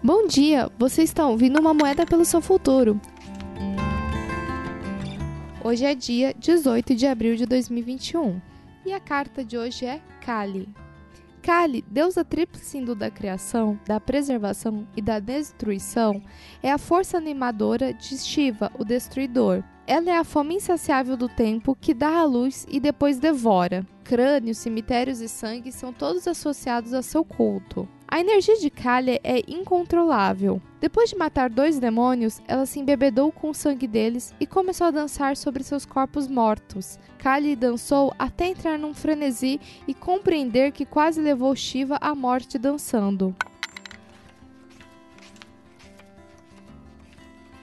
Bom dia, vocês estão ouvindo uma moeda pelo seu futuro. Hoje é dia 18 de abril de 2021 e a carta de hoje é Kali. Kali, deusa tríplice da criação, da preservação e da destruição, é a força animadora de Shiva, o destruidor. Ela é a fome insaciável do tempo que dá a luz e depois devora. Crânios, cemitérios e sangue são todos associados a seu culto. A energia de Kali é incontrolável. Depois de matar dois demônios, ela se embebedou com o sangue deles e começou a dançar sobre seus corpos mortos. Kali dançou até entrar num frenesi e compreender que quase levou Shiva à morte dançando.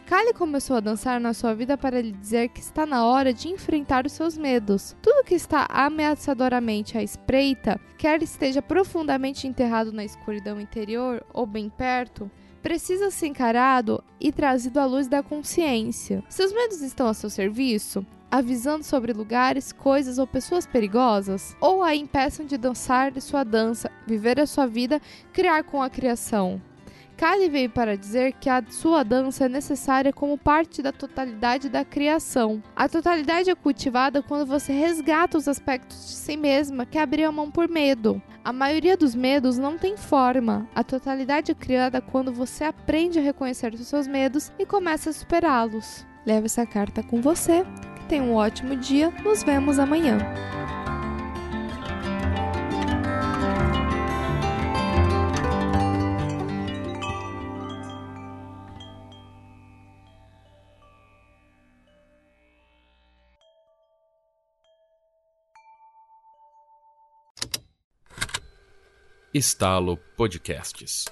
Kali começou a dançar na sua vida para lhe dizer que está na hora de enfrentar os seus medos. Tudo que está ameaçadoramente à espreita, quer esteja profundamente enterrado na escuridão interior ou bem perto, precisa ser encarado e trazido à luz da consciência. Seus medos estão a seu serviço? avisando sobre lugares, coisas ou pessoas perigosas? Ou a impeçam de dançar de sua dança, viver a sua vida, criar com a criação? Kali veio para dizer que a sua dança é necessária como parte da totalidade da criação. A totalidade é cultivada quando você resgata os aspectos de si mesma que abriu a mão por medo. A maioria dos medos não tem forma. A totalidade é criada quando você aprende a reconhecer os seus medos e começa a superá-los. Leve essa carta com você. Tenha um ótimo dia. Nos vemos amanhã. Estalo Podcasts.